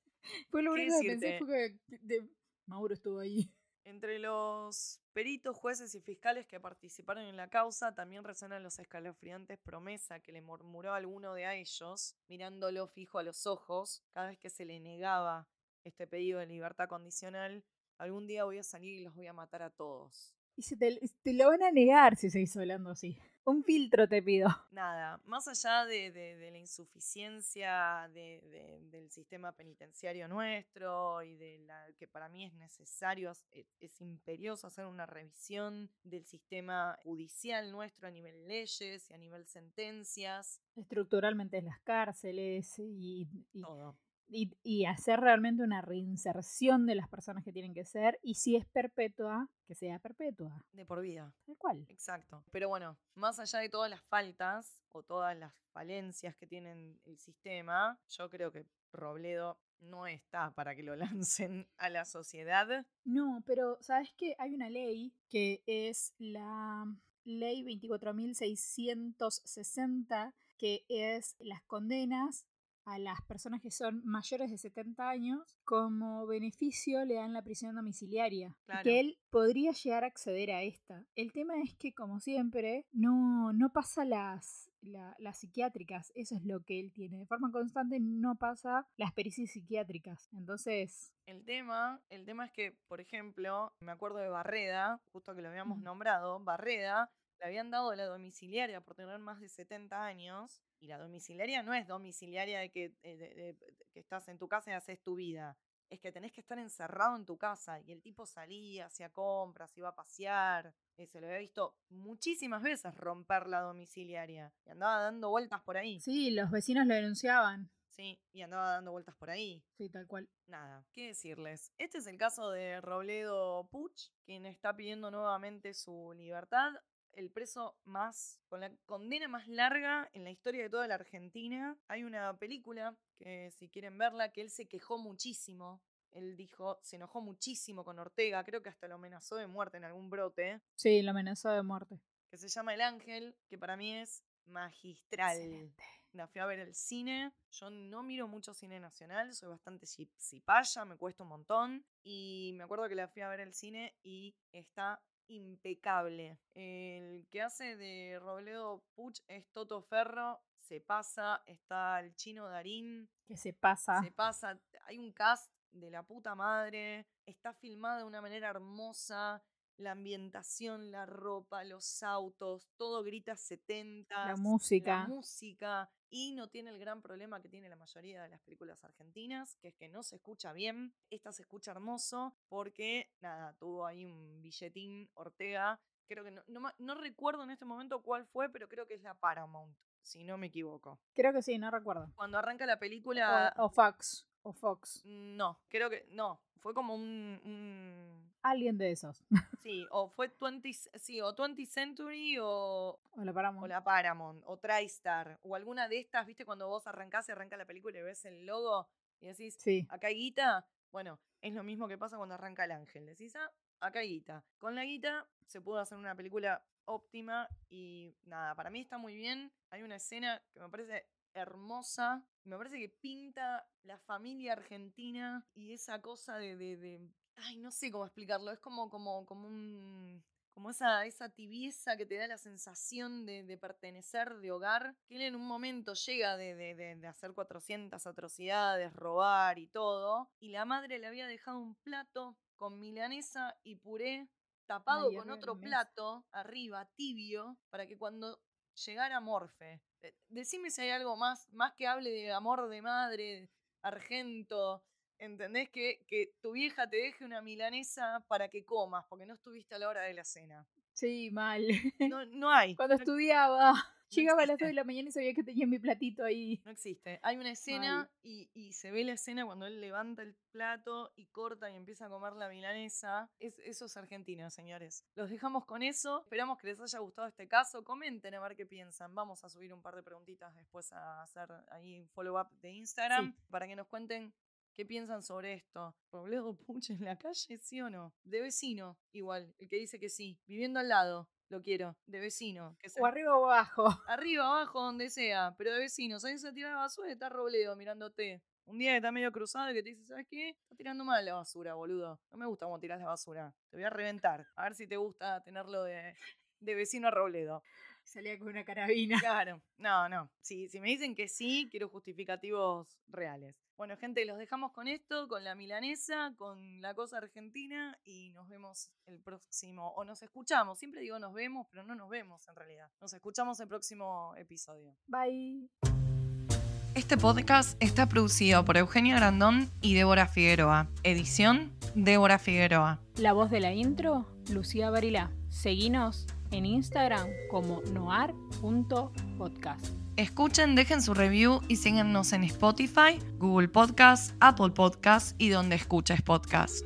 fue lo ¿Qué único que pensé fue que de- Mauro estuvo ahí. Entre los peritos, jueces y fiscales que participaron en la causa también resuenan los escalofriantes promesa que le murmuró alguno de ellos, mirándolo fijo a los ojos, cada vez que se le negaba este pedido de libertad condicional, algún día voy a salir y los voy a matar a todos. Y se te, te lo van a negar si seguís hablando así. Un filtro te pido. Nada, más allá de, de- de la insuficiencia de- de- del sistema penitenciario nuestro y de la que para mí es necesario, es, e- es imperioso hacer una revisión del sistema judicial nuestro a nivel leyes y a nivel sentencias, Estructuralmente en las cárceles y, y, todo. Y- y hacer realmente una reinserción de las personas que tienen que ser. Y si es perpetua, que sea perpetua. De por vida. Tal cual. Exacto. Pero bueno, más allá de todas las faltas o todas las falencias que tiene el sistema, yo creo que Robledo no está para que lo lancen a la sociedad. No, pero ¿sabes qué? Hay una ley que es la ley 24.660, que es las condenas a las personas que son mayores de 70 años, como beneficio le dan la prisión domiciliaria. Claro. que él podría llegar a acceder a esta. El tema es que, como siempre, no, no pasa las, la- las psiquiátricas. Eso es lo que él tiene. De forma constante no pasa las pericias psiquiátricas. Entonces, El tema, el tema es que, por ejemplo, me acuerdo de Barreda, justo que lo habíamos nombrado, Barreda le habían dado la domiciliaria por tener más de 70 años. Y la domiciliaria no es domiciliaria de que, eh, de- de- que estás en tu casa y haces tu vida. Es que tenés que estar encerrado en tu casa. Y el tipo salía, hacía compras, iba a pasear. eh, se lo había visto muchísimas veces romper la domiciliaria. Y andaba dando vueltas por ahí. sí, los vecinos lo denunciaban. Sí, y andaba dando vueltas por ahí. Sí, tal cual. Nada, ¿qué decirles? Este es el caso de Robledo Puch, quien está pidiendo nuevamente su libertad. El preso más, con la condena más larga en la historia de toda la Argentina. Hay una película que si quieren verla, que él se quejó muchísimo. Él dijo, se enojó muchísimo con Ortega, creo que hasta lo amenazó de muerte en algún brote, Sí, lo amenazó de muerte. que se llama El Ángel, que para mí es magistral. Excelente. La fui a ver al cine. Yo no miro mucho cine nacional, soy bastante ci- cipaya, me cuesta un montón. Y me acuerdo que la fui a ver al cine y está impecable. El que hace de Robledo Puch es Toto Ferro, se pasa, está el chino Darín, Que se pasa. se pasa, hay un cast de la puta madre, está filmada de una manera hermosa, la ambientación, la ropa, los autos, todo grita 70, La música. la música y no tiene el gran problema que tiene la mayoría de las películas argentinas, que es que no se escucha bien, esta se escucha hermoso porque nada, tuvo ahí un billetín Ortega, creo que no, no, ma- no recuerdo en este momento cuál fue, pero creo que es la Paramount, si no me equivoco. Creo que sí, no recuerdo. Cuando arranca la película... O, o Fox. O Fox. No, creo que no. Fue como un, un- Alguien de esos. sí, o fue 20, sí, o 20 Century o, o la paramos. o la Paramount o TriStar o alguna de estas, ¿viste? Cuando vos arrancás y arranca la película y ves el logo y decís, Sí. acá hay guita. Bueno, es lo mismo que pasa cuando arranca el ángel. Decís, ah, acá hay guita. Con la guita se pudo hacer una película óptima y nada, para mí está muy bien. Hay una escena que me parece hermosa. Me parece que pinta la familia argentina y esa cosa de, de- de- ay, no sé cómo explicarlo. Es como, como, como un, como esa, esa tibieza que te da la sensación de, de pertenecer, de hogar. Que él en un momento llega de, de- de- hacer 400 atrocidades, robar y todo. Y la madre le había dejado un plato con milanesa y puré tapado Ay, con otro plato arriba, tibio, para que cuando llegara Morfe. Eh, Decime si hay algo más, más que hable de amor de madre, argento. ¿Entendés? Que, que tu vieja te deje una milanesa para que comas, porque no estuviste a la hora de la cena. Sí, mal. No, no hay. Cuando estudiaba, llegaba a las existe. 2 de la mañana y sabía que tenía mi platito ahí. no existe. Hay una escena y, y se ve la escena cuando él levanta el plato y corta y empieza a comer la milanesa. Es, eso es Argentina, señores. Los dejamos con eso. Esperamos que les haya gustado este caso. Comenten a ver qué piensan. Vamos a subir un par de preguntitas después a hacer ahí un follow-up de Instagram para que nos cuenten ¿Qué piensan sobre esto? ¿Robledo Puch en la calle, sí o no? De vecino, igual, el que dice que sí. Viviendo al lado, lo quiero. De vecino. Que O arriba o abajo. Arriba, abajo, donde sea. Pero de vecino. Salís a tirar basura y está Robledo mirándote. Un día que está medio cruzado y que te dice, ¿sabes qué? Está tirando mal la basura, boludo. No me gusta cómo tiras la basura. Te voy a reventar. A ver si te gusta tenerlo de, de vecino a Robledo. Salía con una carabina. Claro, no, no. Si, si me dicen que sí, quiero justificativos reales. Bueno, gente, los dejamos con esto, con la milanesa, con la cosa argentina y nos vemos el próximo, o nos escuchamos. Siempre digo nos vemos, pero no nos vemos en realidad. Nos escuchamos el próximo episodio. Bye. Este podcast está producido por Eugenia Grandón y Débora Figueroa. Edición, Débora Figueroa. La voz de la intro, Lucía Barilá. Seguinos en Instagram como noar.podcast. Escuchen, dejen su review y síganos en Spotify, Google Podcasts, Apple Podcasts y donde escuches podcast.